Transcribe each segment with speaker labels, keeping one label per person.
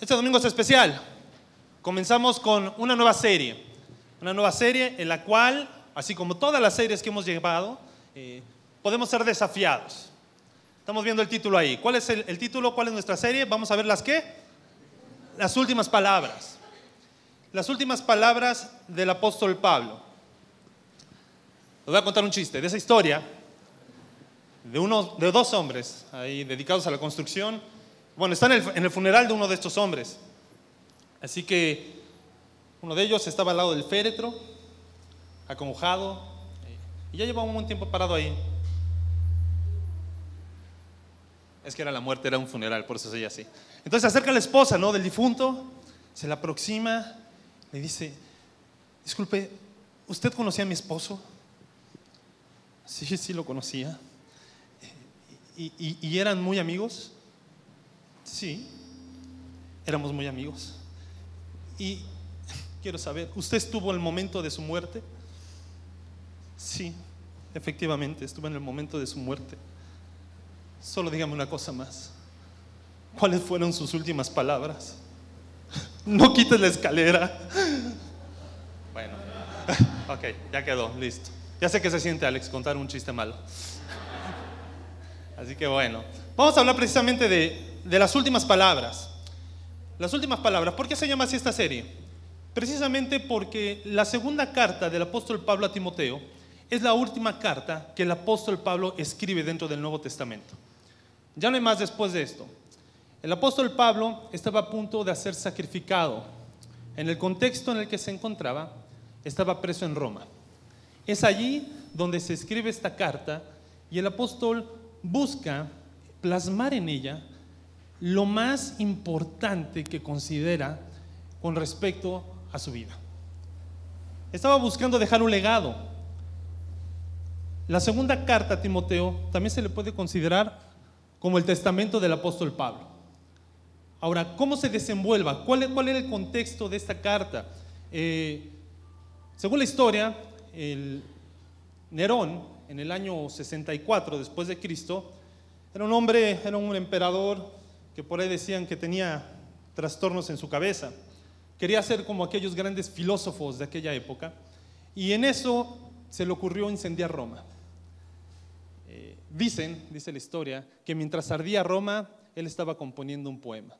Speaker 1: Este domingo es especial. Comenzamos con una nueva serie. Una nueva serie en la cual, así como todas las series que hemos llevado, eh, podemos ser desafiados. Estamos viendo el título ahí. ¿Cuál es el, el título? ¿Cuál es nuestra serie? Vamos a ver las qué? Las últimas palabras. Las últimas palabras del apóstol Pablo. Les voy a contar un chiste de esa historia de, uno, de dos hombres ahí dedicados a la construcción. Bueno, están en el, en el funeral de uno de estos hombres. Así que uno de ellos estaba al lado del féretro, acongojado, y ya llevaba un buen tiempo parado ahí. Es que era la muerte, era un funeral, por eso soy así. Entonces se acerca la esposa ¿no? del difunto, se la aproxima, le dice, disculpe, ¿usted conocía a mi esposo? Sí, sí lo conocía. ¿Y, y, y eran muy amigos? Sí, éramos muy amigos. Y quiero saber, ¿usted estuvo en el momento de su muerte? Sí, efectivamente, estuve en el momento de su muerte. Solo dígame una cosa más. ¿Cuáles fueron sus últimas palabras? No quites la escalera. Bueno, ok, ya quedó, listo. Ya sé que se siente Alex contar un chiste malo. Así que bueno, vamos a hablar precisamente de, de las últimas palabras. Las últimas palabras. ¿Por qué se llama así esta serie? Precisamente porque la segunda carta del apóstol Pablo a Timoteo es la última carta que el apóstol Pablo escribe dentro del Nuevo Testamento. Ya no hay más después de esto. El apóstol Pablo estaba a punto de ser sacrificado. En el contexto en el que se encontraba, estaba preso en Roma. Es allí donde se escribe esta carta y el apóstol busca plasmar en ella lo más importante que considera con respecto a su vida. Estaba buscando dejar un legado. La segunda carta a Timoteo también se le puede considerar como el testamento del apóstol Pablo. Ahora, ¿cómo se desenvuelva? ¿Cuál, cuál era el contexto de esta carta? Eh, según la historia, Nerón, en el año 64 después de Cristo, era un hombre, era un emperador que por ahí decían que tenía trastornos en su cabeza. Quería ser como aquellos grandes filósofos de aquella época. Y en eso se le ocurrió incendiar Roma. Eh, dicen, dice la historia, que mientras ardía Roma, él estaba componiendo un poema.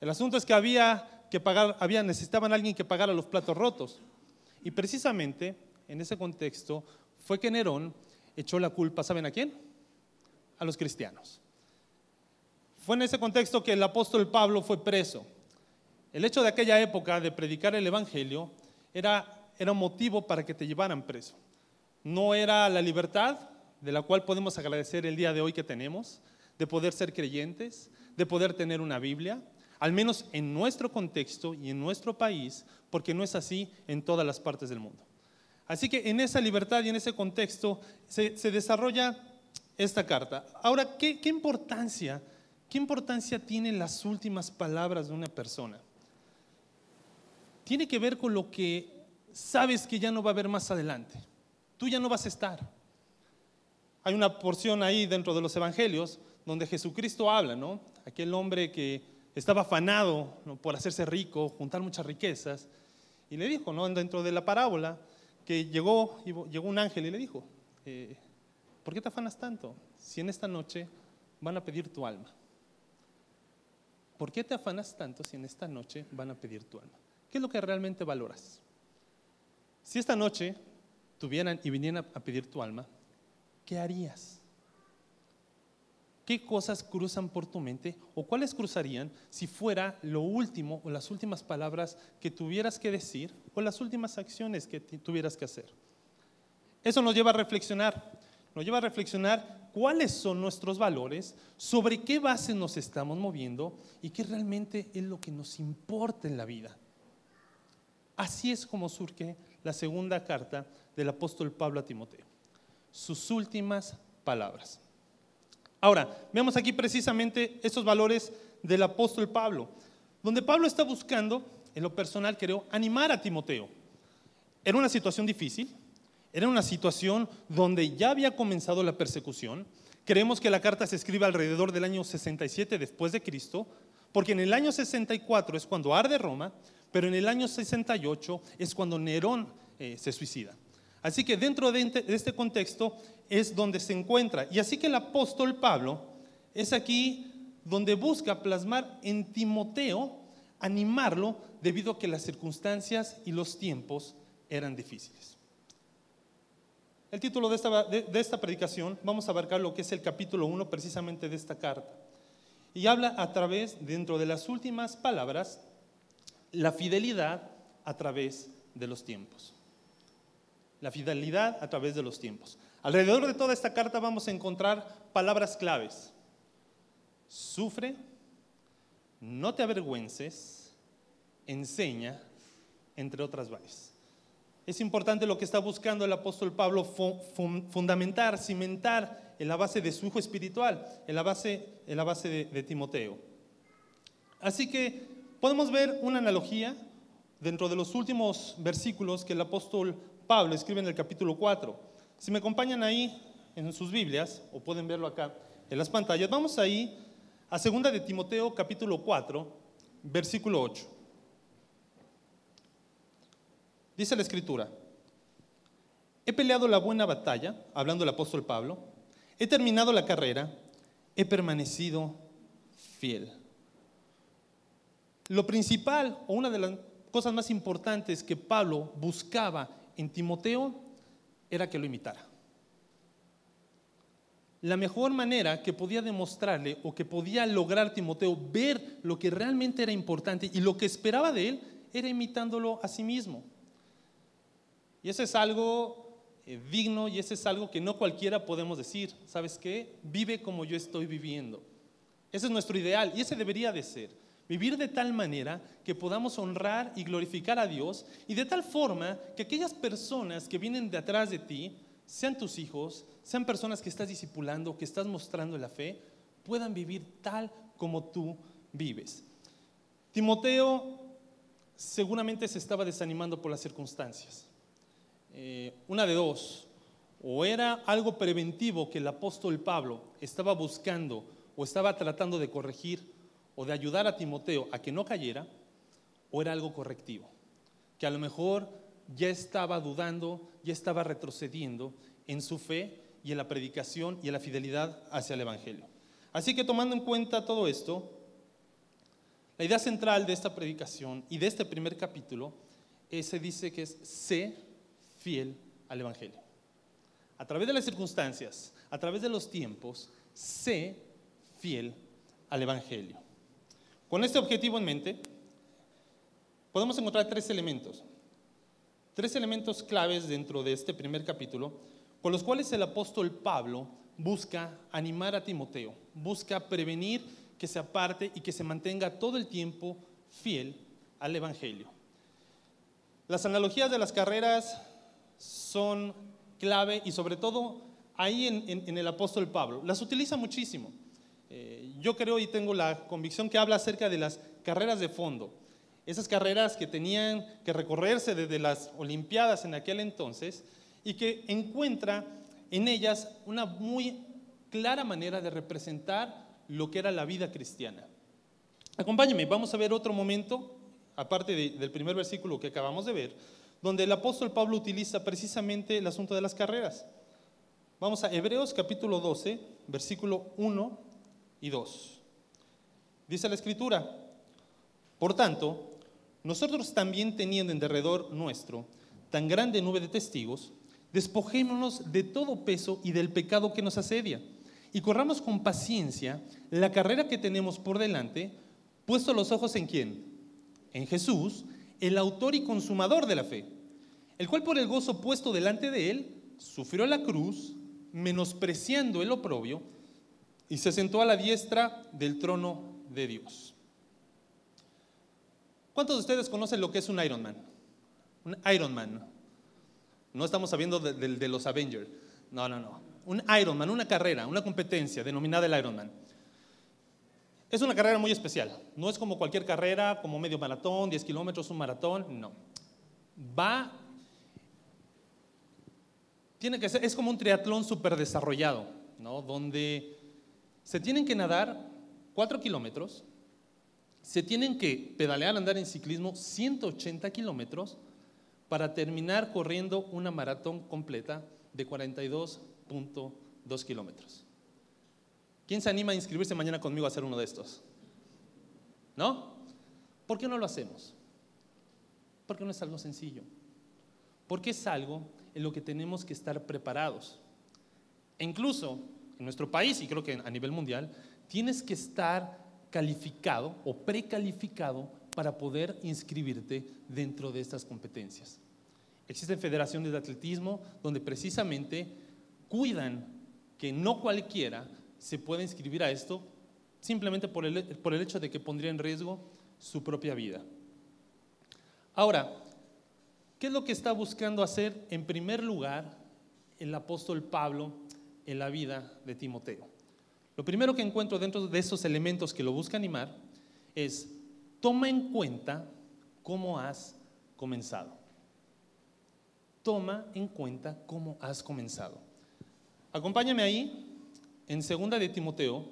Speaker 1: El asunto es que había que pagar, había, necesitaban alguien que pagara los platos rotos. Y precisamente en ese contexto fue que Nerón echó la culpa, ¿saben a quién? A los cristianos. Fue en ese contexto que el apóstol Pablo fue preso. El hecho de aquella época de predicar el Evangelio era, era motivo para que te llevaran preso. No era la libertad de la cual podemos agradecer el día de hoy que tenemos, de poder ser creyentes, de poder tener una Biblia, al menos en nuestro contexto y en nuestro país, porque no es así en todas las partes del mundo. Así que en esa libertad y en ese contexto se, se desarrolla esta carta. Ahora, ¿qué, ¿qué, importancia, ¿qué importancia tienen las últimas palabras de una persona? Tiene que ver con lo que sabes que ya no va a haber más adelante. Tú ya no vas a estar. Hay una porción ahí dentro de los evangelios donde Jesucristo habla, ¿no? Aquel hombre que estaba afanado por hacerse rico, juntar muchas riquezas, y le dijo, ¿no? Dentro de la parábola, que llegó, llegó un ángel y le dijo, eh, ¿por qué te afanas tanto si en esta noche van a pedir tu alma? ¿Por qué te afanas tanto si en esta noche van a pedir tu alma? ¿Qué es lo que realmente valoras? Si esta noche tuvieran y vinieran a pedir tu alma, ¿qué harías? ¿Qué cosas cruzan por tu mente o cuáles cruzarían si fuera lo último o las últimas palabras que tuvieras que decir o las últimas acciones que tuvieras que hacer? Eso nos lleva a reflexionar, nos lleva a reflexionar cuáles son nuestros valores, sobre qué base nos estamos moviendo y qué realmente es lo que nos importa en la vida. Así es como surge la segunda carta del apóstol Pablo a Timoteo. Sus últimas palabras. Ahora, veamos aquí precisamente estos valores del apóstol Pablo, donde Pablo está buscando, en lo personal creo, animar a Timoteo. Era una situación difícil, era una situación donde ya había comenzado la persecución. Creemos que la carta se escribe alrededor del año 67 después de Cristo, Porque en el año 64 es cuando arde Roma, pero en el año 68 es cuando Nerón eh, se suicida. Así que dentro de este contexto es donde se encuentra. Y así que el apóstol Pablo es aquí donde busca plasmar en Timoteo, animarlo debido a que las circunstancias y los tiempos eran difíciles. El título de esta, predicación, vamos a abarcar lo que es el capítulo 1 precisamente de esta carta. Y habla a través, dentro de las últimas palabras, la fidelidad a través de los tiempos. La fidelidad a través de los tiempos. Alrededor de toda esta carta vamos a encontrar palabras claves. Sufre, no te avergüences, enseña, entre otras varias. Es importante lo que está buscando el apóstol Pablo, fundamentar, cimentar en la base de su hijo espiritual, en la base, en la base de, Timoteo. Así que podemos ver una analogía dentro de los últimos versículos que el apóstol Pablo escribe en el capítulo 4. Si me acompañan ahí en sus Biblias, o pueden verlo acá en las pantallas, vamos ahí a 2 de Timoteo capítulo 4, versículo 8. Dice la escritura, he peleado la buena batalla, hablando el apóstol Pablo, he terminado la carrera, he permanecido fiel. Lo principal, o una de las cosas más importantes que Pablo buscaba en Timoteo, era que lo imitara la mejor manera que podía demostrarle o que podía lograr Timoteo ver lo que realmente era importante y lo que esperaba de él era imitándolo a sí mismo. Y eso es algo eh, digno y eso es algo que no cualquiera podemos decir. ¿Sabes qué? Vive como yo estoy viviendo. Ese es nuestro ideal y ese debería de ser. Vivir de tal manera que podamos honrar y glorificar a Dios y de tal forma que aquellas personas que vienen de atrás de ti, sean tus hijos, sean personas que estás discipulando, que estás mostrando la fe, puedan vivir tal como tú vives. Timoteo seguramente se estaba desanimando por las circunstancias. Eh, una de dos, o era algo preventivo que el apóstol Pablo estaba buscando o estaba tratando de corregir o de ayudar a Timoteo a que no cayera, o era algo correctivo, que a lo mejor ya estaba dudando, ya estaba retrocediendo en su fe y en la predicación y en la fidelidad hacia el Evangelio. Así que tomando en cuenta todo esto, la idea central de esta predicación y de este primer capítulo se dice que es sé fiel al Evangelio. A través de las circunstancias, a través de los tiempos, sé fiel al Evangelio. Con este objetivo en mente, podemos encontrar tres elementos. Tres elementos claves dentro de este primer capítulo con los cuales el apóstol Pablo busca animar a Timoteo, busca prevenir que se aparte y que se mantenga todo el tiempo fiel al Evangelio. Las analogías de las carreras son clave y sobre todo ahí en, el apóstol Pablo. Las utiliza muchísimo. Eh, yo creo y tengo la convicción que habla acerca de las carreras de fondo. Esas carreras que tenían que recorrerse desde las Olimpiadas en aquel entonces y que encuentra en ellas una muy clara manera de representar lo que era la vida cristiana. Acompáñenme, vamos a ver otro momento, aparte del primer versículo que acabamos de ver, donde el apóstol Pablo utiliza precisamente el asunto de las carreras. Vamos a Hebreos capítulo 12, versículo 1 y 2. Dice la escritura, por tanto, nosotros también teniendo en derredor nuestro tan grande nube de testigos, Despojémonos de todo peso y del pecado que nos asedia y corramos con paciencia la carrera que tenemos por delante, puesto los ojos en quién? En Jesús, el autor y consumador de la fe, el cual por el gozo puesto delante de él, sufrió la cruz, menospreciando el oprobio, y se sentó a la diestra del trono de Dios. ¿Cuántos de ustedes conocen lo que es un Ironman? Un Ironman. No estamos hablando de, los Avengers. No, no, no. Un Ironman, una carrera, una competencia denominada el Ironman. Es una carrera muy especial. No es como cualquier carrera, como medio maratón, 10 kilómetros, un maratón. No. Va. Tiene que ser, es como un triatlón súper desarrollado, ¿no? Donde se tienen que nadar 4 kilómetros se tienen que pedalear, andar en ciclismo 180 kilómetros para terminar corriendo una maratón completa de 42.2 kilómetros. ¿Quién se anima a inscribirse mañana conmigo a hacer uno de estos? ¿No? ¿Por qué no lo hacemos? Porque no es algo sencillo. Porque es algo en lo que tenemos que estar preparados. E incluso en nuestro país, y creo que a nivel mundial, tienes que estar calificado o precalificado para poder inscribirte dentro de estas competencias. Existen federaciones de atletismo donde precisamente cuidan que no cualquiera se pueda inscribir a esto simplemente por el, por el hecho de que pondría en riesgo su propia vida. Ahora, ¿qué es lo que está buscando hacer en primer lugar el apóstol Pablo en la vida de Timoteo? Lo primero que encuentro dentro de esos elementos que lo busca animar es, toma en cuenta cómo has comenzado. Toma en cuenta cómo has comenzado. Acompáñame ahí en segunda de Timoteo,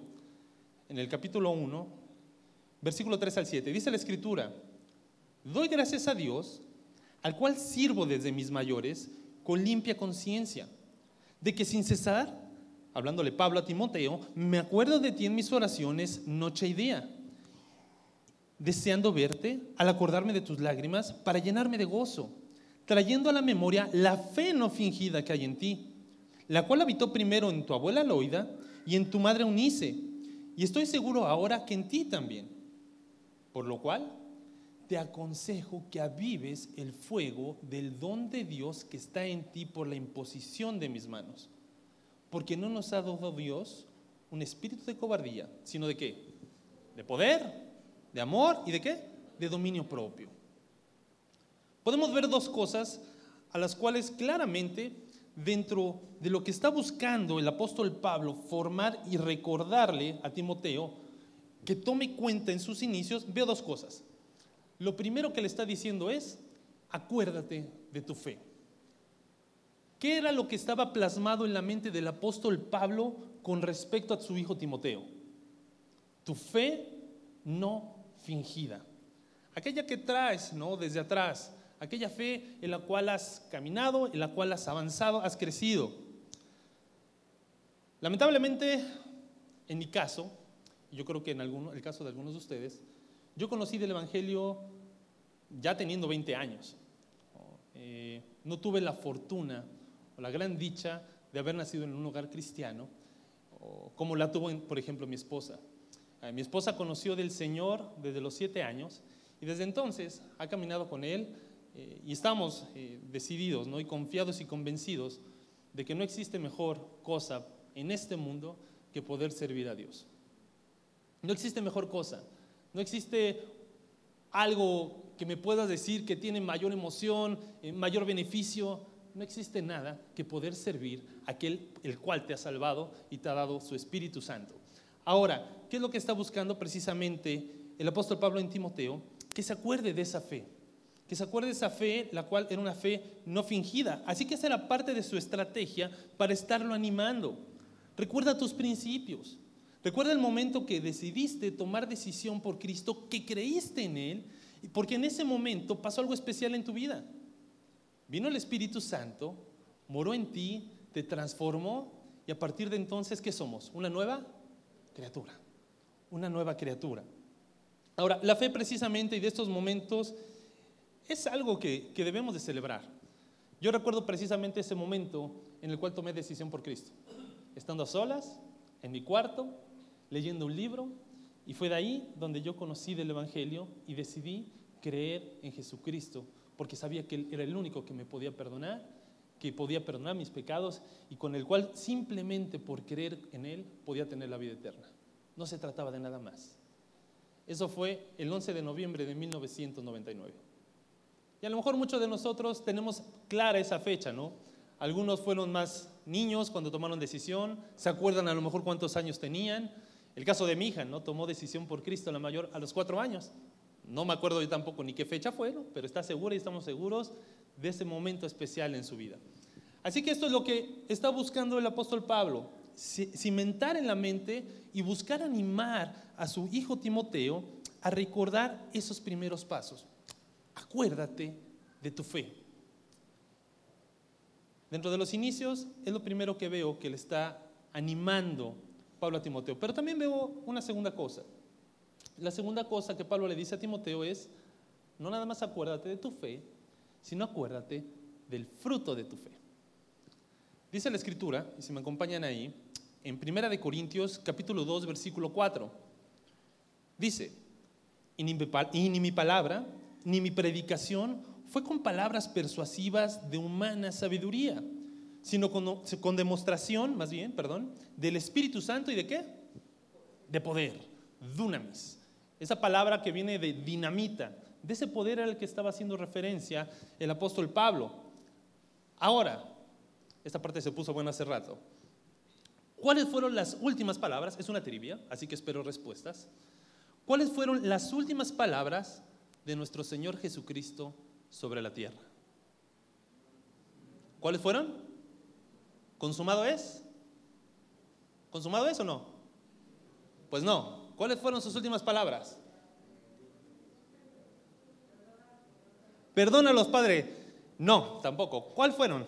Speaker 1: en el capítulo 1, versículo 3 al 7. Dice la escritura, doy gracias a Dios, al cual sirvo desde mis mayores, con limpia conciencia, de que sin cesar hablándole Pablo a Timoteo, me acuerdo de ti en mis oraciones noche y día, deseando verte al acordarme de tus lágrimas para llenarme de gozo, trayendo a la memoria la fe no fingida que hay en ti, la cual habitó primero en tu abuela Loida y en tu madre Unice, y estoy seguro ahora que en ti también. Por lo cual, te aconsejo que avives el fuego del don de Dios que está en ti por la imposición de mis manos porque no nos ha dado Dios un espíritu de cobardía, sino de qué? De poder, de amor y de qué? De dominio propio. Podemos ver dos cosas a las cuales claramente dentro de lo que está buscando el apóstol Pablo formar y recordarle a Timoteo que tome cuenta en sus inicios, veo dos cosas. Lo primero que le está diciendo es, acuérdate de tu fe. ¿Qué era lo que estaba plasmado en la mente del apóstol Pablo con respecto a su hijo Timoteo? Tu fe no fingida. Aquella que traes, ¿no? Desde atrás. Aquella fe en la cual has caminado, en la cual has avanzado, has crecido. Lamentablemente, en mi caso, yo creo que en el caso de algunos de ustedes, yo conocí del Evangelio ya teniendo 20 años. Eh, no tuve la fortuna o la gran dicha de haber nacido en un hogar cristiano, como la tuvo, por ejemplo, mi esposa. Eh, mi esposa conoció del Señor desde los siete años y desde entonces ha caminado con Él eh, y estamos eh, decididos ¿no? y confiados y convencidos de que no existe mejor cosa en este mundo que poder servir a Dios. No existe mejor cosa, no existe algo que me puedas decir que tiene mayor emoción, mayor beneficio no existe nada que poder servir a aquel el cual te ha salvado y te ha dado su Espíritu Santo. Ahora, ¿qué es lo que está buscando precisamente el apóstol Pablo en Timoteo? Que se acuerde de esa fe, que se acuerde de esa fe, la cual era una fe no fingida. Así que esa era parte de su estrategia para estarlo animando. Recuerda tus principios. Recuerda el momento que decidiste tomar decisión por Cristo, que creíste en Él, porque en ese momento pasó algo especial en tu vida. Vino el Espíritu Santo, moró en ti, te transformó y a partir de entonces, ¿qué somos? Una nueva criatura. Una nueva criatura. Ahora, la fe precisamente y de estos momentos es algo que, que debemos de celebrar. Yo recuerdo precisamente ese momento en el cual tomé decisión por Cristo. Estando a solas, en mi cuarto, leyendo un libro, y fue de ahí donde yo conocí del Evangelio y decidí creer en Jesucristo porque sabía que Él era el único que me podía perdonar, que podía perdonar mis pecados y con el cual simplemente por creer en Él podía tener la vida eterna. No se trataba de nada más. Eso fue el 11 de noviembre de 1999. Y a lo mejor muchos de nosotros tenemos clara esa fecha, ¿no? Algunos fueron más niños cuando tomaron decisión, se acuerdan a lo mejor cuántos años tenían. El caso de mi hija, ¿no? Tomó decisión por Cristo la mayor a los cuatro años. No me acuerdo yo tampoco ni qué fecha fue, pero está segura y estamos seguros de ese momento especial en su vida. Así que esto es lo que está buscando el apóstol Pablo, cimentar en la mente y buscar animar a su hijo Timoteo a recordar esos primeros pasos. Acuérdate de tu fe. Dentro de los inicios es lo primero que veo que le está animando Pablo a Timoteo. Pero también veo una segunda cosa. La segunda cosa que Pablo le dice a Timoteo es, no nada más acuérdate de tu fe, sino acuérdate del fruto de tu fe. Dice la escritura, y si me acompañan ahí, en Primera de Corintios capítulo 2 versículo 4. Dice, y ni, mi palabra, ni mi predicación fue con palabras persuasivas de humana sabiduría, sino con, demostración, más bien, perdón, del Espíritu Santo y de qué? De poder, dunamis. Esa palabra que viene de dinamita, de ese poder al que estaba haciendo referencia el apóstol Pablo. Ahora, esta parte se puso buena hace rato. ¿Cuáles fueron las últimas palabras? Es una trivia, así que espero respuestas. ¿Cuáles fueron las últimas palabras de nuestro Señor Jesucristo sobre la tierra? ¿Cuáles fueron? ¿Consumado es? ¿Consumado es o no? Pues no. ¿Cuáles fueron sus últimas palabras? Perdónalos, Padre. No, tampoco. ¿Cuáles fueron?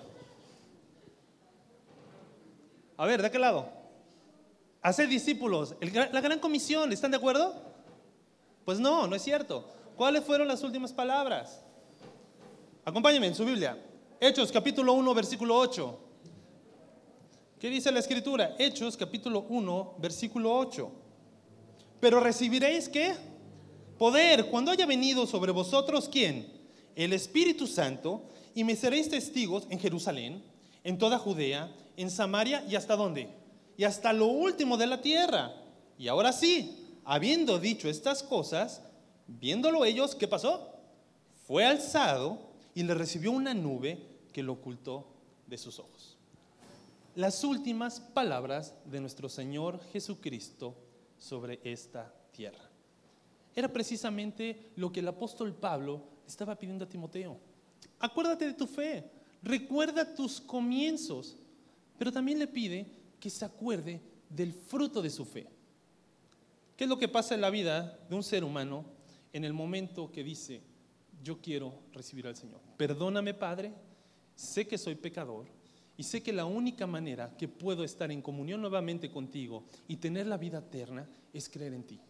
Speaker 1: A ver, ¿de qué lado? Hacer discípulos. la gran comisión, ¿están de acuerdo? Pues no, no es cierto. ¿Cuáles fueron las últimas palabras? Acompáñenme en su Biblia. Hechos capítulo 1, versículo 8. ¿Qué dice la escritura? Hechos capítulo 1, versículo 8. Pero recibiréis qué? Poder cuando haya venido sobre vosotros quién? El Espíritu Santo y me seréis testigos en Jerusalén, en toda Judea, en Samaria y hasta dónde? Y hasta lo último de la tierra. Y ahora sí, habiendo dicho estas cosas, viéndolo ellos, ¿qué pasó? Fue alzado y le recibió una nube que lo ocultó de sus ojos. Las últimas palabras de nuestro Señor Jesucristo sobre esta tierra. Era precisamente lo que el apóstol Pablo estaba pidiendo a Timoteo. Acuérdate de tu fe, recuerda tus comienzos, pero también le pide que se acuerde del fruto de su fe. ¿Qué es lo que pasa en la vida de un ser humano en el momento que dice, yo quiero recibir al Señor? Perdóname, Padre, sé que soy pecador y sé que la única manera que puedo estar en comunión nuevamente contigo y tener la vida eterna es creer en ti.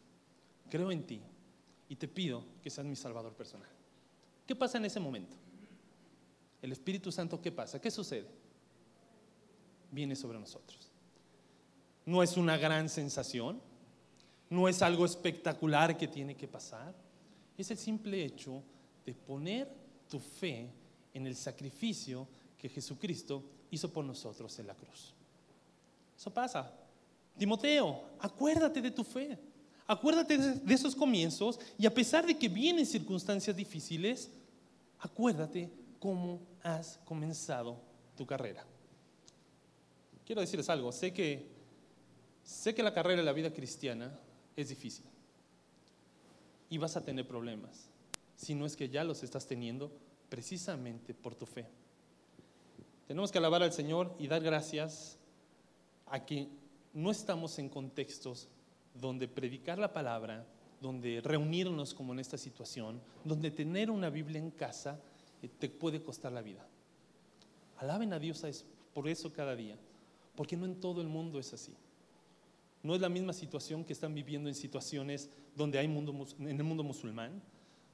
Speaker 1: Creo en ti y te pido que seas mi Salvador personal. ¿Qué pasa en ese momento? El Espíritu Santo, ¿qué pasa? ¿Qué sucede? viene sobre nosotros. No es una gran sensación, no es algo espectacular que tiene que pasar, es el simple hecho de poner tu fe en el sacrificio que Jesucristo hizo por nosotros en la cruz. Eso pasa. Timoteo, acuérdate de tu fe, acuérdate de esos comienzos y a pesar de que vienen circunstancias difíciles, acuérdate cómo has comenzado tu carrera. Quiero decirles algo, sé que, sé que la carrera de la vida cristiana es difícil y vas a tener problemas, si no es que ya los estás teniendo precisamente por tu fe. Tenemos que alabar al Señor y dar gracias a que no estamos en contextos donde predicar la palabra, donde reunirnos como en esta situación, donde tener una Biblia en casa eh, te puede costar la vida. Alaben a Dios por eso cada día. Porque no en todo el mundo es así. No es la misma situación que están viviendo en situaciones donde hay mundo, en el mundo musulmán,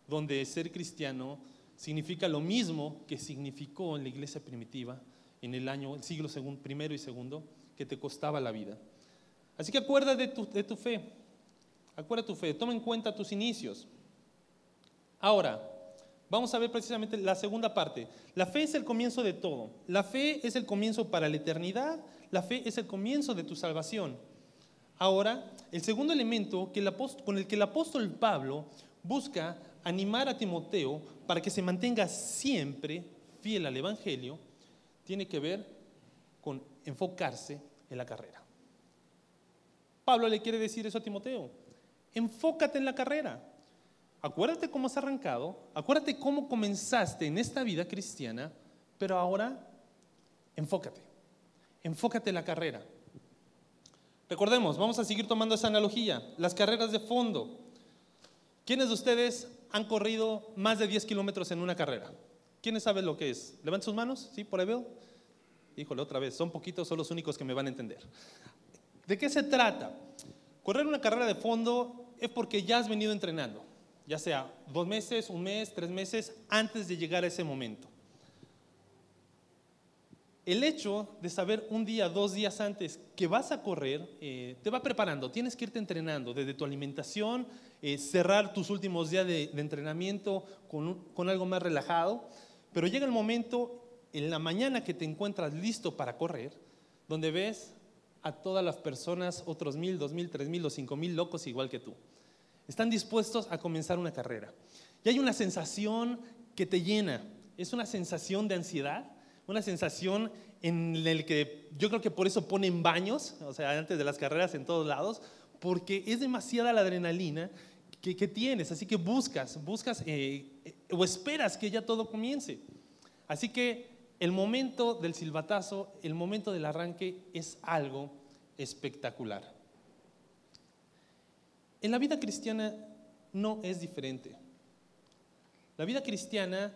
Speaker 1: donde ser cristiano significa lo mismo que significó en la iglesia primitiva en el año, el siglo primero y segundo, que te costaba la vida. Así que acuerda de tu, de tu fe, acuerda tu fe, toma en cuenta tus inicios. Ahora, vamos a ver precisamente la segunda parte. La fe es el comienzo de todo. La fe es el comienzo para la eternidad, la fe es el comienzo de tu salvación. Ahora, el segundo elemento con el que el apóstol Pablo busca animar a Timoteo para que se mantenga siempre fiel al Evangelio, tiene que ver con enfocarse en la carrera. Pablo le quiere decir eso a Timoteo. Enfócate en la carrera. Acuérdate cómo has arrancado, acuérdate cómo comenzaste en esta vida cristiana, pero ahora enfócate enfócate en la carrera. Recordemos, vamos a seguir tomando esa analogía, las carreras de fondo. ¿Quiénes de ustedes han corrido más de 10 kilómetros en una carrera? ¿Quiénes saben lo que es? Levanten sus manos, ¿sí? Por ahí veo. Híjole, otra vez, son poquitos, son los únicos que me van a entender. ¿De qué se trata? Correr una carrera de fondo es porque ya has venido entrenando, ya sea dos meses, un mes, tres meses, antes de llegar a ese momento. El hecho de saber un día, dos días antes que vas a correr, eh, te va preparando. Tienes que irte entrenando desde tu alimentación, eh, cerrar tus últimos días de, entrenamiento con, con algo más relajado. Pero llega el momento en la mañana que te encuentras listo para correr, donde ves a todas las personas, otros mil, dos mil, tres mil o cinco mil locos igual que tú. Están dispuestos a comenzar una carrera. Y hay una sensación que te llena. Es una sensación de ansiedad, una sensación en la que yo creo que por eso ponen baños, o sea, antes de las carreras en todos lados, porque es demasiada la adrenalina que, tienes, así que buscas, buscas eh, eh, o esperas que ya todo comience. Así que el momento del silbatazo, el momento del arranque es algo espectacular. En la vida cristiana no es diferente. La vida cristiana,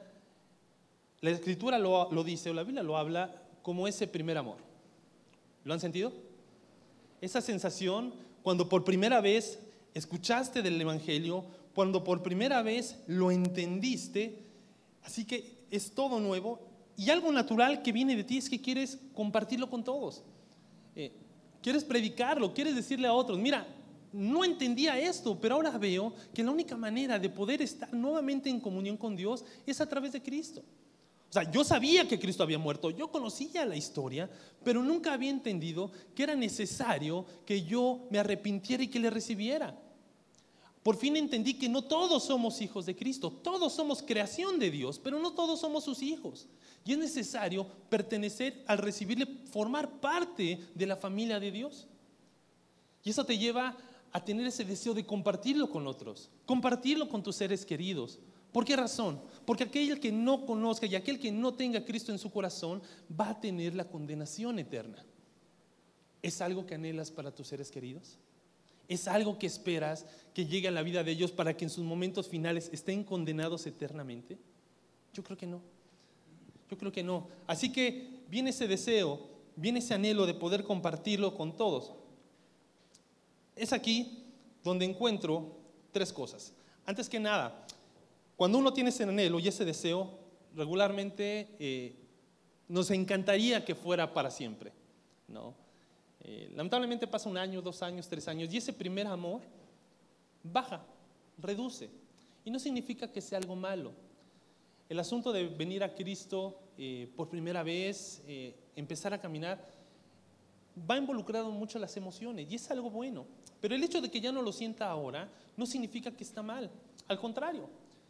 Speaker 1: la escritura lo, dice, o la Biblia lo habla como ese primer amor. ¿Lo han sentido? Esa sensación cuando por primera vez escuchaste del Evangelio, cuando por primera vez lo entendiste, así que es todo nuevo y algo natural que viene de ti es que quieres compartirlo con todos. Eh, quieres predicarlo, quieres decirle a otros, mira, no entendía esto, pero ahora veo que la única manera de poder estar nuevamente en comunión con Dios es a través de Cristo. O sea, yo sabía que Cristo había muerto, yo conocía la historia, pero nunca había entendido que era necesario que yo me arrepintiera y que le recibiera. Por fin entendí que no todos somos hijos de Cristo, todos somos creación de Dios, pero no todos somos sus hijos. Y es necesario pertenecer al recibirle, formar parte de la familia de Dios. Y eso te lleva a tener ese deseo de compartirlo con otros, compartirlo con tus seres queridos. ¿Por qué razón? Porque aquel que no conozca y aquel que no tenga Cristo en su corazón va a tener la condenación eterna. ¿Es algo que anhelas para tus seres queridos? ¿Es algo que esperas que llegue a la vida de ellos para que en sus momentos finales estén condenados eternamente? Yo creo que no. Yo creo que no. Así que viene ese deseo, viene ese anhelo de poder compartirlo con todos. Es aquí donde encuentro tres cosas. Antes que nada, cuando uno tiene ese anhelo y ese deseo, regularmente eh, nos encantaría que fuera para siempre. ¿no? Eh, lamentablemente pasa un año, dos años, tres años y ese primer amor baja, reduce. Y no significa que sea algo malo. El asunto de venir a Cristo eh, por primera vez, eh, empezar a caminar, va involucrado mucho las emociones y es algo bueno. Pero el hecho de que ya no lo sienta ahora no significa que está mal. Al contrario,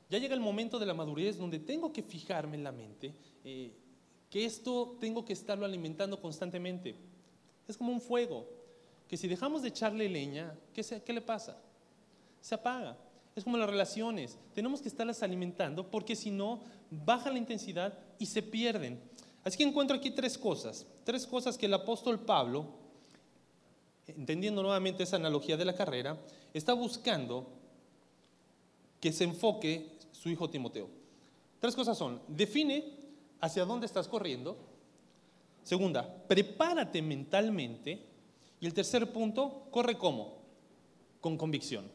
Speaker 1: ya llega el momento de la madurez donde tengo que fijarme en la mente que esto tengo que estarlo alimentando constantemente. Es como un fuego, que si dejamos de echarle leña, ¿qué, ¿qué le pasa? Se apaga. Es como las relaciones, tenemos que estarlas alimentando porque si no, baja la intensidad y se pierden. Así que encuentro aquí tres cosas, tres cosas que el apóstol Pablo, entendiendo nuevamente esa analogía de la carrera, está buscando que se enfoque hijo Timoteo. Tres cosas son, define hacia dónde estás corriendo, Segunda, prepárate mentalmente. Y el tercer punto, corre cómo? Con convicción.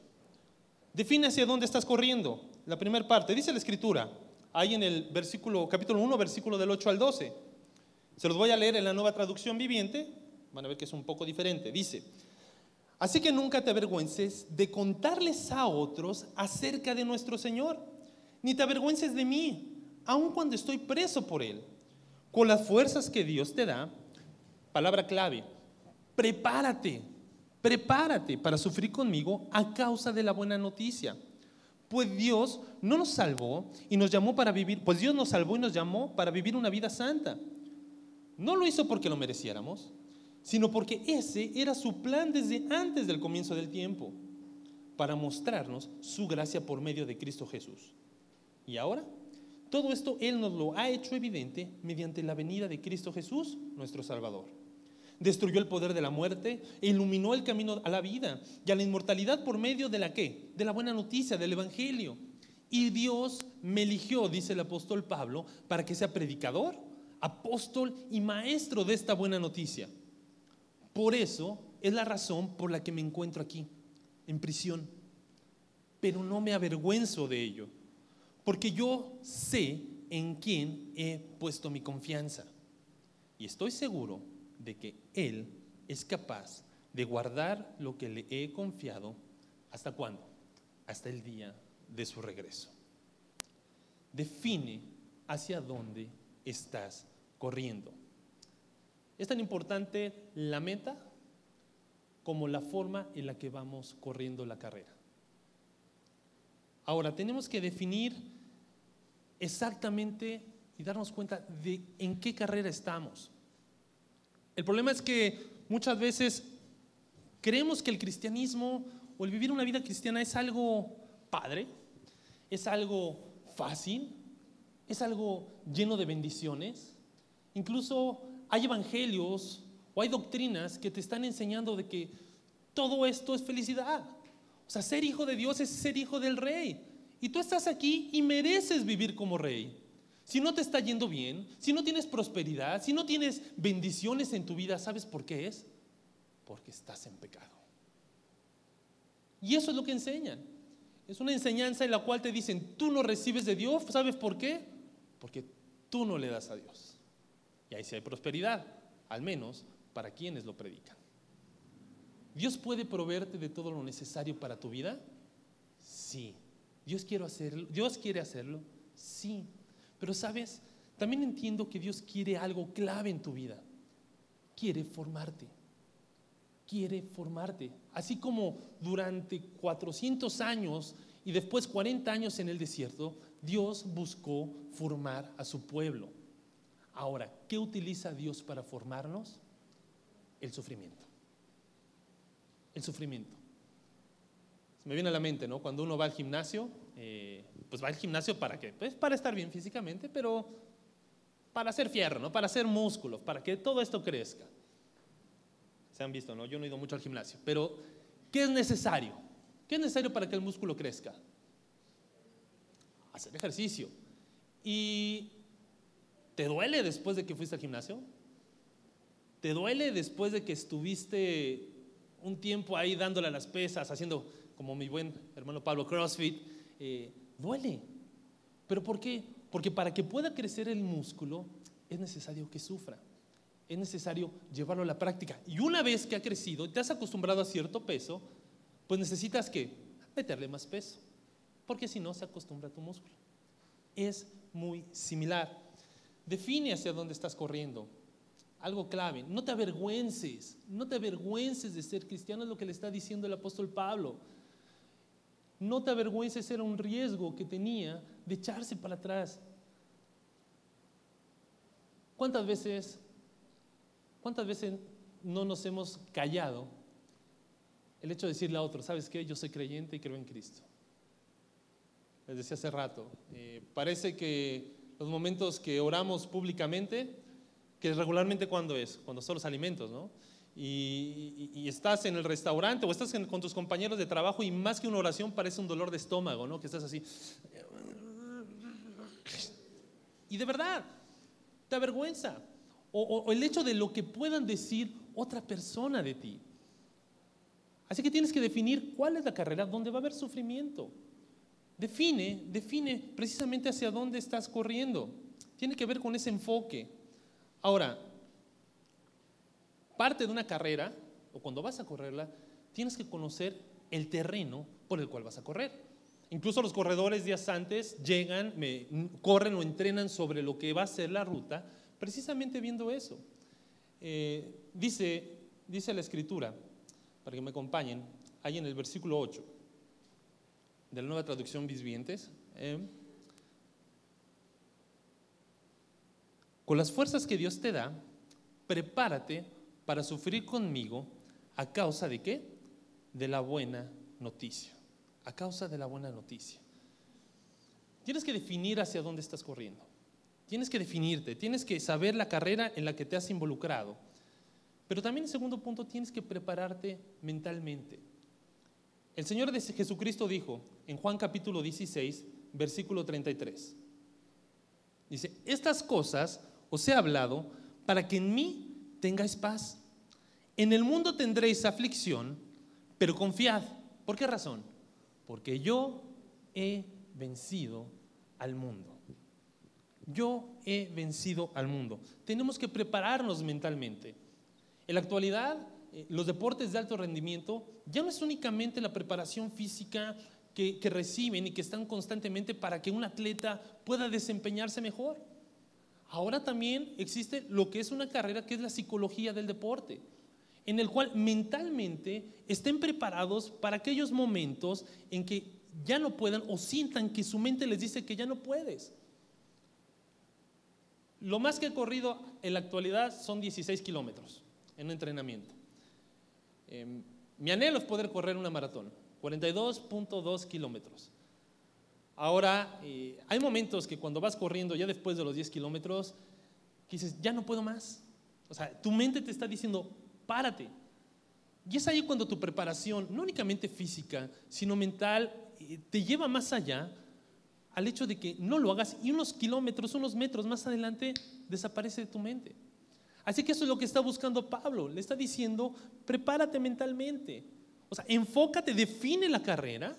Speaker 1: Define hacia dónde estás corriendo. La primera parte, dice la escritura, ahí en el versículo, capítulo 1, versículo del 8 al 12. Se los voy a leer en la nueva traducción viviente. Van a ver que es un poco diferente. Dice, así que nunca te avergüences de contarles a otros acerca de nuestro Señor, ni te avergüences de mí, aun cuando estoy preso por Él con las fuerzas que Dios te da, palabra clave, prepárate, prepárate para sufrir conmigo a causa de la buena noticia. Pues Dios no nos salvó y nos llamó para vivir, pues Dios nos salvó y nos llamó para vivir una vida santa. No lo hizo porque lo mereciéramos, sino porque ese era su plan desde antes del comienzo del tiempo, para mostrarnos su gracia por medio de Cristo Jesús. ¿Y ahora? Todo esto Él nos lo ha hecho evidente mediante la venida de Cristo Jesús, nuestro Salvador. destruyó el poder de la muerte, e iluminó el camino a la vida y a la inmortalidad por medio de la qué? De la buena noticia, del Evangelio. Y Dios me eligió, dice el apóstol Pablo, para que sea predicador, apóstol y maestro de esta buena noticia. Por eso es la razón por la que me encuentro aquí, en prisión. Pero no me avergüenzo de ello, porque yo sé en quién he puesto mi confianza. Y estoy seguro de que Él es capaz de guardar lo que le he confiado. ¿Hasta cuándo? Hasta el día de su regreso. Define hacia dónde estás corriendo. Es tan importante la meta como la forma en la que vamos corriendo la carrera. Ahora, tenemos que definir exactamente y darnos cuenta de en qué carrera estamos. El problema es que muchas veces creemos que el cristianismo o el vivir una vida cristiana es algo padre, es algo fácil, es algo lleno de bendiciones. Incluso hay evangelios o hay doctrinas que te están enseñando de que todo esto es felicidad. O sea, ser hijo de Dios es ser hijo del rey. Y tú estás aquí y mereces vivir como rey. Si no te está yendo bien, si no tienes prosperidad, si no tienes bendiciones en tu vida, ¿sabes por qué es? Porque estás en pecado. Y eso es lo que enseñan. Es una enseñanza en la cual te dicen, tú no recibes de Dios, ¿sabes por qué? Porque tú no le das a Dios. Y ahí sí hay prosperidad, al menos para quienes lo predican. ¿Dios puede proveerte de todo lo necesario para tu vida? Sí. ¿Dios quiere hacerlo? ¿Dios quiere hacerlo? Sí. Pero sabes, también entiendo que Dios quiere algo clave en tu vida. Quiere formarte. Quiere formarte. Así como durante 400 años y después 40 años en el desierto, Dios buscó formar a su pueblo. Ahora, ¿qué utiliza Dios para formarnos? El sufrimiento. El sufrimiento. Me viene a la mente, ¿no? Cuando uno va al gimnasio, eh, pues va al gimnasio para qué? Pues para estar bien físicamente, pero para hacer fierro, ¿no? Para hacer músculo, para que todo esto crezca. Se han visto, ¿no? Yo no he ido mucho al gimnasio, pero ¿qué es necesario? ¿Qué es necesario para que el músculo crezca? Hacer ejercicio. ¿Y te duele después de que fuiste al gimnasio? ¿Te duele después de que estuviste un tiempo ahí dándole a las pesas, haciendo como mi buen hermano Pablo CrossFit? Eh, duele. ¿Pero por qué? Porque para que pueda crecer el músculo es necesario que sufra. Es necesario llevarlo a la práctica. Y una vez que ha crecido te has acostumbrado a cierto peso, pues necesitas que meterle más peso. Porque si no, se acostumbra a tu músculo. Es muy similar. Define hacia dónde estás corriendo. Algo clave, no te avergüences, no te avergüences de ser cristiano, es lo que le está diciendo el apóstol Pablo. No te avergüences, era un riesgo que tenía de echarse para atrás. ¿Cuántas veces, cuántas veces no nos hemos callado el hecho de decirle a otro, ¿sabes qué? Yo soy creyente y creo en Cristo. Les decía hace rato, eh, parece que los momentos que oramos públicamente, que regularmente cuando es, cuando son los alimentos, ¿no? Y, estás en el restaurante o estás con tus compañeros de trabajo y más que una oración parece un dolor de estómago, ¿no? Que estás así. Y de verdad, te avergüenza. o el hecho de lo que puedan decir otra persona de ti. Así que tienes que definir cuál es la carrera donde va a haber sufrimiento. Define, define precisamente hacia dónde estás corriendo. Tiene que ver con ese enfoque. Ahora, parte de una carrera, o cuando vas a correrla, tienes que conocer el terreno por el cual vas a correr. Incluso los corredores días antes llegan, me, corren o entrenan sobre lo que va a ser la ruta, precisamente viendo eso. Eh, dice, dice la escritura, para que me acompañen, ahí en el versículo 8 de la nueva traducción Visvientes. Eh, con las fuerzas que Dios te da, prepárate para sufrir conmigo a causa de qué? De la buena noticia. A causa de la buena noticia. Tienes que definir hacia dónde estás corriendo. Tienes que definirte, tienes que saber la carrera en la que te has involucrado. Pero también el segundo punto, tienes que prepararte mentalmente. El Señor de Jesucristo dijo en Juan capítulo 16, versículo 33. Dice, estas cosas os he hablado para que en mí tengáis paz. En el mundo tendréis aflicción, pero confiad. ¿Por qué razón? Porque yo he vencido al mundo. Yo he vencido al mundo. Tenemos que prepararnos mentalmente. En la actualidad, eh, los deportes de alto rendimiento ya no es únicamente la preparación física que, que, reciben y que están constantemente para que un atleta pueda desempeñarse mejor. Ahora también existe lo que es una carrera que es la psicología del deporte, en el cual mentalmente estén preparados para aquellos momentos en que ya no puedan o sientan que su mente les dice que ya no puedes. Lo más que he corrido en la actualidad son 16 kilómetros en entrenamiento. Eh, mi anhelo es poder correr una maratón, 42.2 kilómetros. Ahora, eh, hay momentos que cuando vas corriendo ya después de los 10 kilómetros, dices, ya no puedo más. O sea, tu mente te está diciendo, párate. Y es ahí cuando tu preparación, no únicamente física, sino mental, eh, te lleva más allá al hecho de que no lo hagas y unos kilómetros, unos metros más adelante desaparece de tu mente. Así que eso es lo que está buscando Pablo. Le está diciendo, prepárate mentalmente. O sea, enfócate, define la carrera,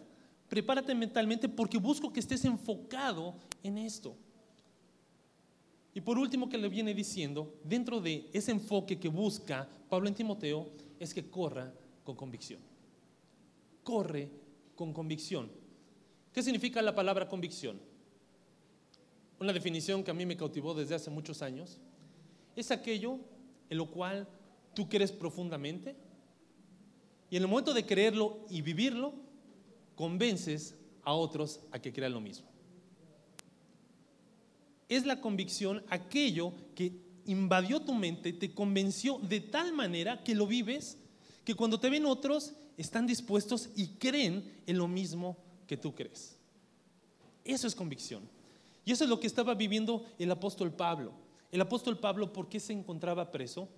Speaker 1: prepárate mentalmente porque busco que estés enfocado en esto. Y por último que le viene diciendo, dentro de ese enfoque que busca Pablo en Timoteo, es que corra con convicción. Corre con convicción. ¿Qué significa la palabra convicción? Una definición que a mí me cautivó desde hace muchos años es aquello en lo cual tú crees profundamente y en el momento de creerlo y vivirlo, convences a otros a que crean lo mismo. Es la convicción aquello que invadió tu mente, te convenció de tal manera que lo vives, que cuando te ven otros están dispuestos y creen en lo mismo que tú crees. Eso es convicción. Y eso es lo que estaba viviendo el apóstol Pablo. El apóstol Pablo, ¿por qué se encontraba preso?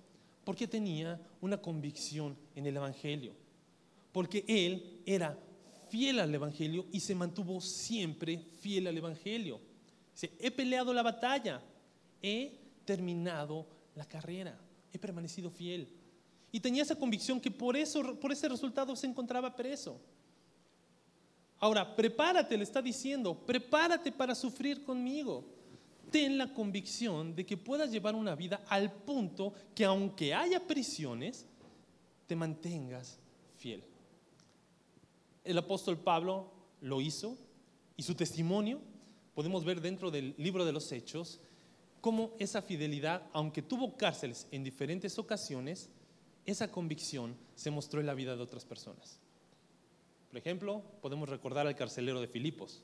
Speaker 1: Porque tenía una convicción en el Evangelio. Porque él era fiel al Evangelio y se mantuvo siempre fiel al Evangelio. Dice, he peleado la batalla, he terminado la carrera, he permanecido fiel. Y tenía esa convicción que por, eso, por ese resultado se encontraba preso. Ahora, prepárate, le está diciendo, prepárate para sufrir conmigo ten la convicción de que puedas llevar una vida al punto que aunque haya prisiones, te mantengas fiel. El apóstol Pablo lo hizo y su testimonio podemos ver dentro del libro de los Hechos cómo esa fidelidad, aunque tuvo cárceles en diferentes ocasiones, esa convicción se mostró en la vida de otras personas. Por ejemplo, podemos recordar al carcelero de Filipos.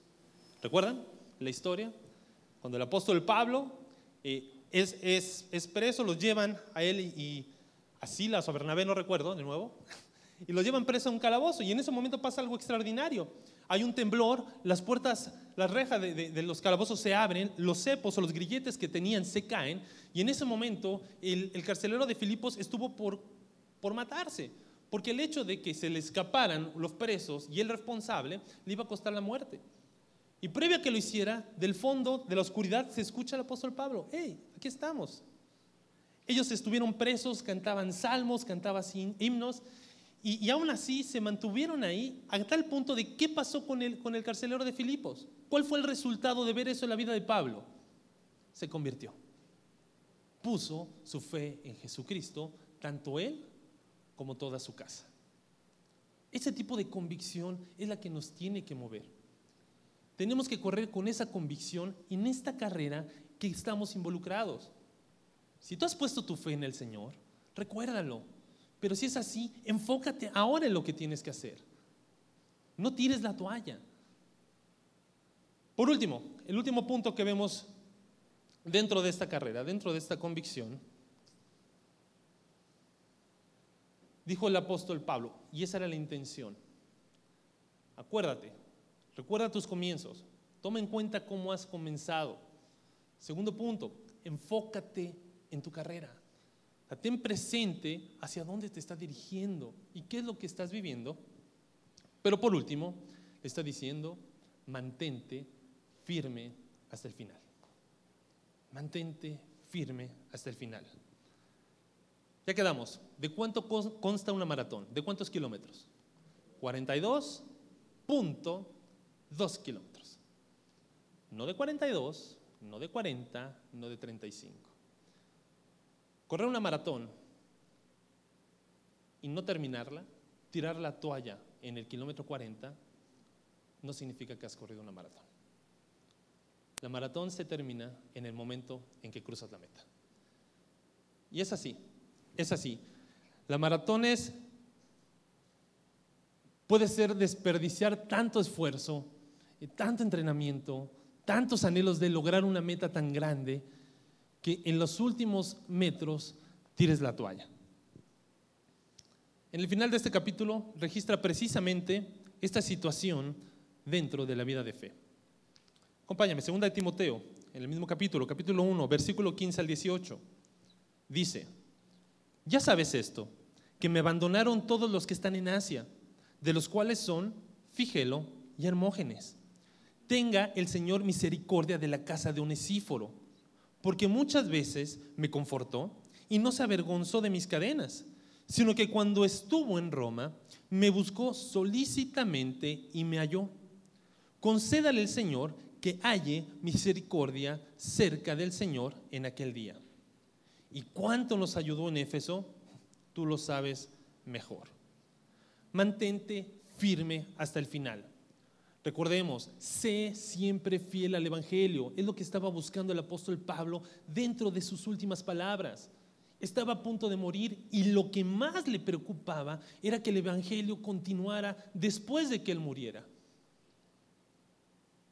Speaker 1: ¿Recuerdan la historia? Cuando el apóstol Pablo eh, es, es, preso, los llevan a él y, a Silas o a Bernabé, no recuerdo de nuevo, y los llevan preso a un calabozo. Y en ese momento pasa algo extraordinario. Hay un temblor, las puertas, las rejas de, los calabozos se abren, los cepos o los grilletes que tenían se caen, y en ese momento el, el carcelero de Filipos estuvo por, por matarse, porque el hecho de que se le escaparan los presos y el responsable le iba a costar la muerte. Y previo a que lo hiciera, del fondo de la oscuridad se escucha el apóstol Pablo, hey, aquí estamos. Ellos estuvieron presos, cantaban salmos, cantaban himnos, y, aún así se mantuvieron ahí a tal punto de qué pasó con el, con el carcelero de Filipos. ¿Cuál fue el resultado de ver eso en la vida de Pablo? Se convirtió. Puso su fe en Jesucristo, tanto él como toda su casa. Ese tipo de convicción es la que nos tiene que mover. Tenemos que correr con esa convicción en esta carrera que estamos involucrados. Si tú has puesto tu fe en el Señor, recuérdalo. Pero si es así, enfócate ahora en lo que tienes que hacer. No tires la toalla. Por último, el último punto que vemos dentro de esta carrera, dentro de esta convicción, dijo el apóstol Pablo, y esa era la intención. Acuérdate, Recuerda tus comienzos. Toma en cuenta cómo has comenzado. Segundo punto, enfócate en tu carrera. Ten presente hacia dónde te está dirigiendo y qué es lo que estás viviendo. Pero por último, le está diciendo, mantente firme hasta el final. Mantente firme hasta el final. Ya quedamos. ¿De cuánto consta una maratón? ¿De cuántos kilómetros? 42.2 kilómetros. No de 42, no de 40, no de 35. Correr una maratón y no terminarla, tirar la toalla en el kilómetro 40, no significa que has corrido una maratón. La maratón se termina en el momento en que cruzas la meta. Y es así, es así. La maratón es, puede ser desperdiciar tanto esfuerzo, tanto entrenamiento, tantos anhelos de lograr una meta tan grande, que en los últimos metros tires la toalla. En el final de este capítulo registra precisamente esta situación dentro de la vida de fe. Acompáñame, segunda de Timoteo, en el mismo capítulo, capítulo 1, versículo 15 al 18. Dice, ya sabes esto, que me abandonaron todos los que están en Asia, de los cuales son Figelo y Hermógenes. Tenga el Señor misericordia de la casa de Onesíforo, porque muchas veces me confortó y no se avergonzó de mis cadenas, sino que cuando estuvo en Roma, me buscó solícitamente y me halló. Concédale el Señor que halle misericordia cerca del Señor en aquel día. ¿Y cuánto nos ayudó en Éfeso? Tú lo sabes mejor. Mantente firme hasta el final. Recordemos, sé siempre fiel al Evangelio. Es lo que estaba buscando el apóstol Pablo dentro de sus últimas palabras. Estaba a punto de morir y lo que más le preocupaba era que el Evangelio continuara después de que él muriera.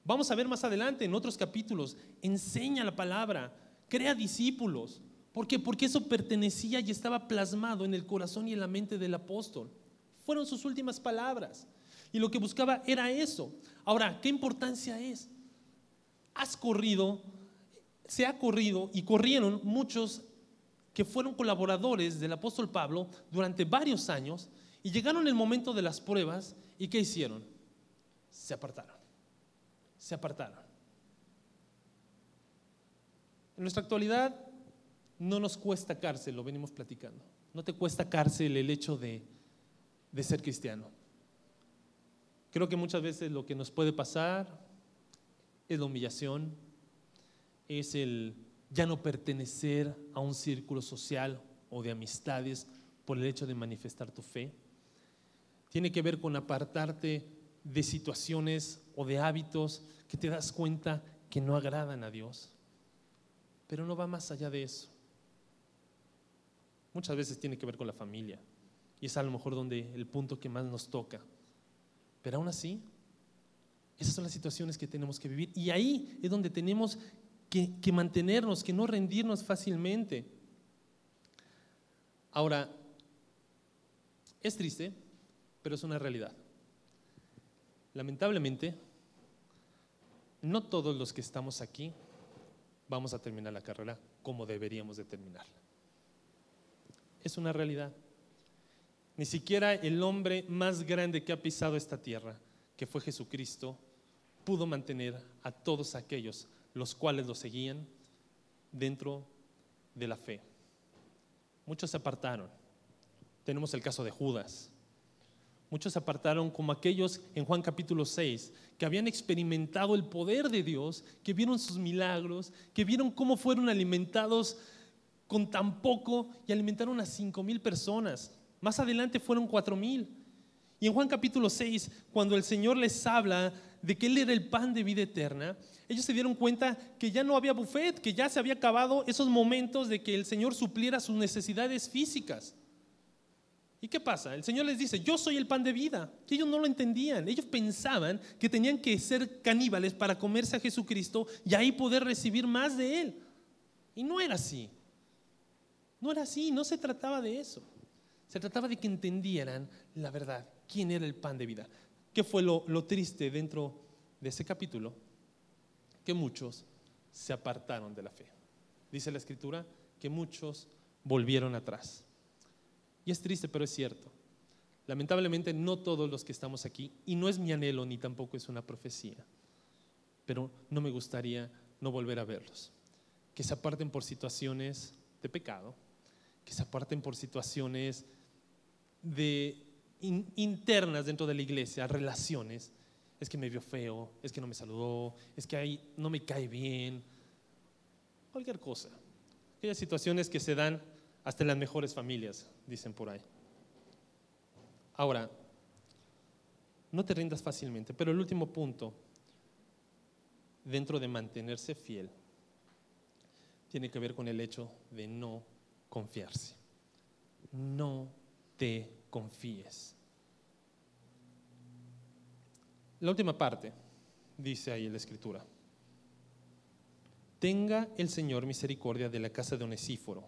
Speaker 1: Vamos a ver más adelante en otros capítulos, enseña la palabra, crea discípulos. ¿Por qué? Porque eso pertenecía y estaba plasmado en el corazón y en la mente del apóstol. Fueron sus últimas palabras. Y lo que buscaba era eso. Ahora, ¿qué importancia es? Has corrido, se ha corrido y corrieron muchos que fueron colaboradores del apóstol Pablo durante varios años y llegaron el momento de las pruebas y ¿qué hicieron? Se apartaron se apartaron. En nuestra actualidad no nos cuesta cárcel, lo venimos platicando. No te cuesta cárcel el hecho de, de ser cristiano. Creo que muchas veces lo que nos puede pasar es la humillación, es el ya no pertenecer a un círculo social o de amistades por el hecho de manifestar tu fe. Tiene que ver con apartarte de situaciones o de hábitos que te das cuenta que no agradan a Dios. Pero no va más allá de eso. Muchas veces tiene que ver con la familia. Y es a lo mejor donde el punto que más nos toca. Pero aún así, esas son las situaciones que tenemos que vivir. Y ahí es donde tenemos que, mantenernos, que no rendirnos fácilmente. Ahora, es triste, pero es una realidad. Lamentablemente, no todos los que estamos aquí vamos a terminar la carrera como deberíamos de terminarla. Es una realidad. Ni siquiera el hombre más grande que ha pisado esta tierra, que fue Jesucristo, pudo mantener a todos aquellos los cuales lo seguían dentro de la fe. Muchos se apartaron. Tenemos el caso de Judas, Muchos se apartaron como aquellos en Juan capítulo 6, que habían experimentado el poder de Dios, que vieron sus milagros, que vieron cómo fueron alimentados con tan poco y alimentaron a cinco mil personas. Más adelante fueron cuatro mil. Y en Juan capítulo 6, cuando el Señor les habla de que Él era el pan de vida eterna, ellos se dieron cuenta que ya no había buffet, que ya se había acabado esos momentos de que el Señor supliera sus necesidades físicas. ¿Y qué pasa? El Señor les dice, yo soy el pan de vida. Y ellos no lo entendían. Ellos pensaban que tenían que ser caníbales para comerse a Jesucristo y ahí poder recibir más de Él. Y no era así. No era así, no se trataba de eso. Se trataba de que entendieran la verdad, quién era el pan de vida. ¿Qué fue lo, lo triste dentro de ese capítulo? Que muchos se apartaron de la fe. Dice la escritura que muchos volvieron atrás. Y es triste, pero es cierto. Lamentablemente no todos los que estamos aquí, y no es mi anhelo ni tampoco es una profecía, pero no me gustaría no volver a verlos. Que se aparten por situaciones de pecado, que se aparten por situaciones de internas dentro de la iglesia, relaciones. Es que me vio feo, es que no me saludó, es que ahí no me cae bien, cualquier cosa. Aquellas situaciones que se dan hasta en las mejores familias, dicen por ahí. Ahora, no te rindas fácilmente, pero el último punto, dentro de mantenerse fiel, tiene que ver con el hecho de no confiarse. No te confíes. La última parte, dice ahí la escritura. Tenga el Señor misericordia de la casa de Onesíforo,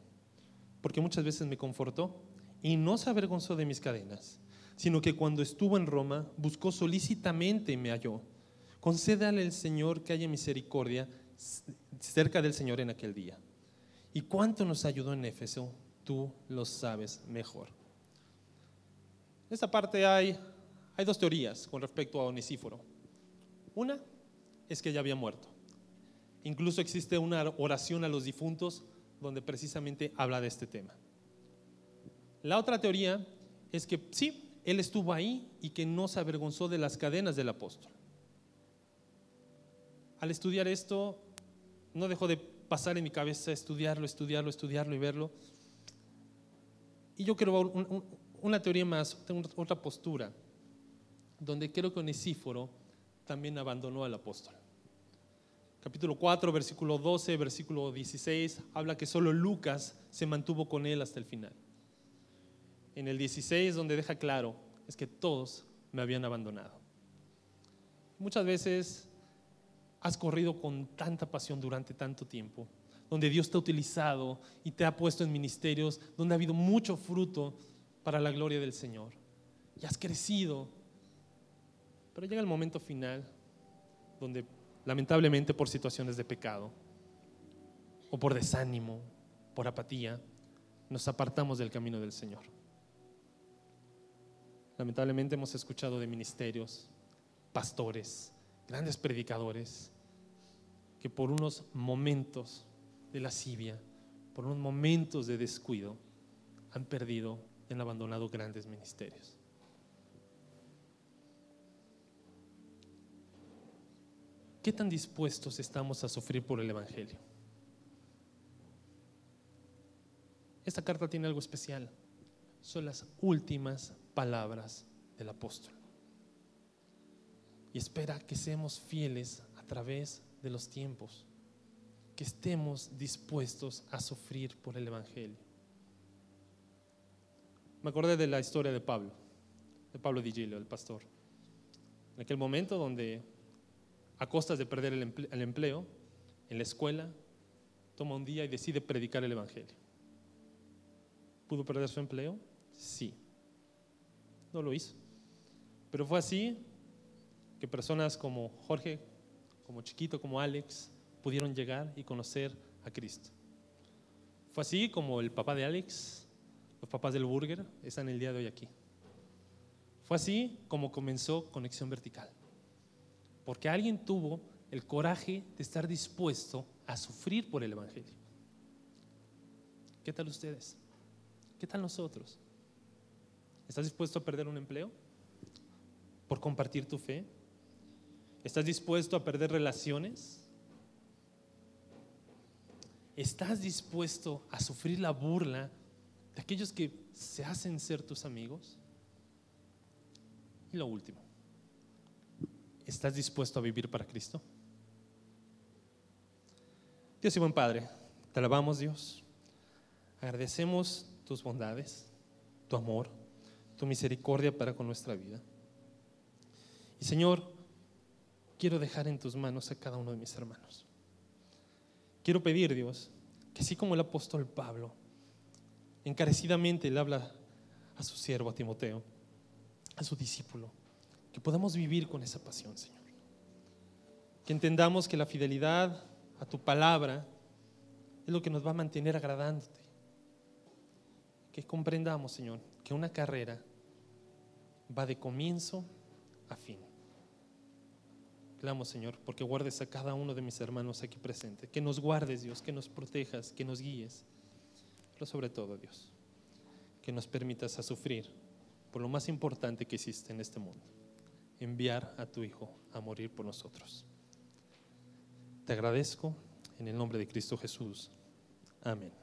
Speaker 1: porque muchas veces me confortó y no se avergonzó de mis cadenas sino que cuando estuvo en Roma buscó solícitamente y me halló. Concédale al Señor que haya misericordia cerca del Señor en aquel día. ¿Y cuánto nos ayudó en Éfeso? Tú lo sabes mejor. En esta parte hay, hay dos teorías con respecto a Onesíforo. Una es que ya había muerto. Incluso existe una oración a los difuntos donde precisamente habla de este tema. La otra teoría es que sí, él estuvo ahí y que no se avergonzó de las cadenas del apóstol. Al estudiar esto, no dejó de pasar en mi cabeza estudiarlo, estudiarlo, estudiarlo y verlo. Y yo quiero una teoría más, tengo otra postura, donde creo que Onesíforo también abandonó al apóstol. Capítulo 4, versículo 12, versículo 16, habla que solo Lucas se mantuvo con él hasta el final en el 16 donde deja claro es que todos me habían abandonado. Muchas veces has corrido con tanta pasión durante tanto tiempo, donde Dios te ha utilizado y te ha puesto en ministerios donde ha habido mucho fruto para la gloria del Señor. Y has crecido. Pero llega el momento final donde lamentablemente por situaciones de pecado o por desánimo, por apatía, nos apartamos del camino del Señor. Lamentablemente hemos escuchado de ministerios, pastores, grandes predicadores, que por unos momentos de lascivia, por unos momentos de descuido, han perdido han abandonado grandes ministerios. ¿Qué tan dispuestos estamos a sufrir por el Evangelio? Esta carta tiene algo especial. Son las últimas palabras del apóstol. Y espera que seamos fieles a través de los tiempos, que estemos dispuestos a sufrir por el Evangelio. Me acordé de la historia de Pablo, de Pablo Digilio, el pastor. En aquel momento donde, a costas de perder el empleo, en la escuela, toma un día y decide predicar el Evangelio. ¿Pudo perder su empleo? Sí no lo hizo. Pero fue así que personas como Jorge, como Chiquito, como Alex, pudieron llegar y conocer a Cristo. Fue así como el papá de Alex, los papás del Burger, están el día de hoy aquí. Fue así como comenzó Conexión Vertical. Porque alguien tuvo el coraje de estar dispuesto a sufrir por el Evangelio. ¿Qué tal ustedes? ¿Qué tal nosotros? ¿Estás dispuesto a perder un empleo por compartir tu fe? ¿Estás dispuesto a perder relaciones? ¿Estás dispuesto a sufrir la burla aquellos que se hacen ser tus amigos? Y lo último, ¿estás dispuesto a vivir para Cristo? Dios y buen Padre, te alabamos Dios, agradecemos tus bondades, tu amor tu misericordia para con nuestra vida. Y Señor, quiero dejar en tus manos a cada uno de mis hermanos. Quiero pedir, Dios, que así como el apóstol Pablo encarecidamente le habla a su siervo, a Timoteo, a su discípulo, que podamos vivir con esa pasión, Señor. Que entendamos que la fidelidad a tu palabra es lo que nos va a mantener agradándote. que comprendamos, Señor, que una carrera va de comienzo a fin. Clamo, Señor, porque guardes a cada uno de mis hermanos aquí presentes. Que nos guardes, Dios, que nos protejas, que nos guíes. Pero sobre todo, Dios, que nos permitas a sufrir por lo más importante que existe en este mundo. Enviar a tu Hijo a morir por nosotros. Te agradezco en el nombre de Cristo Jesús. Amén.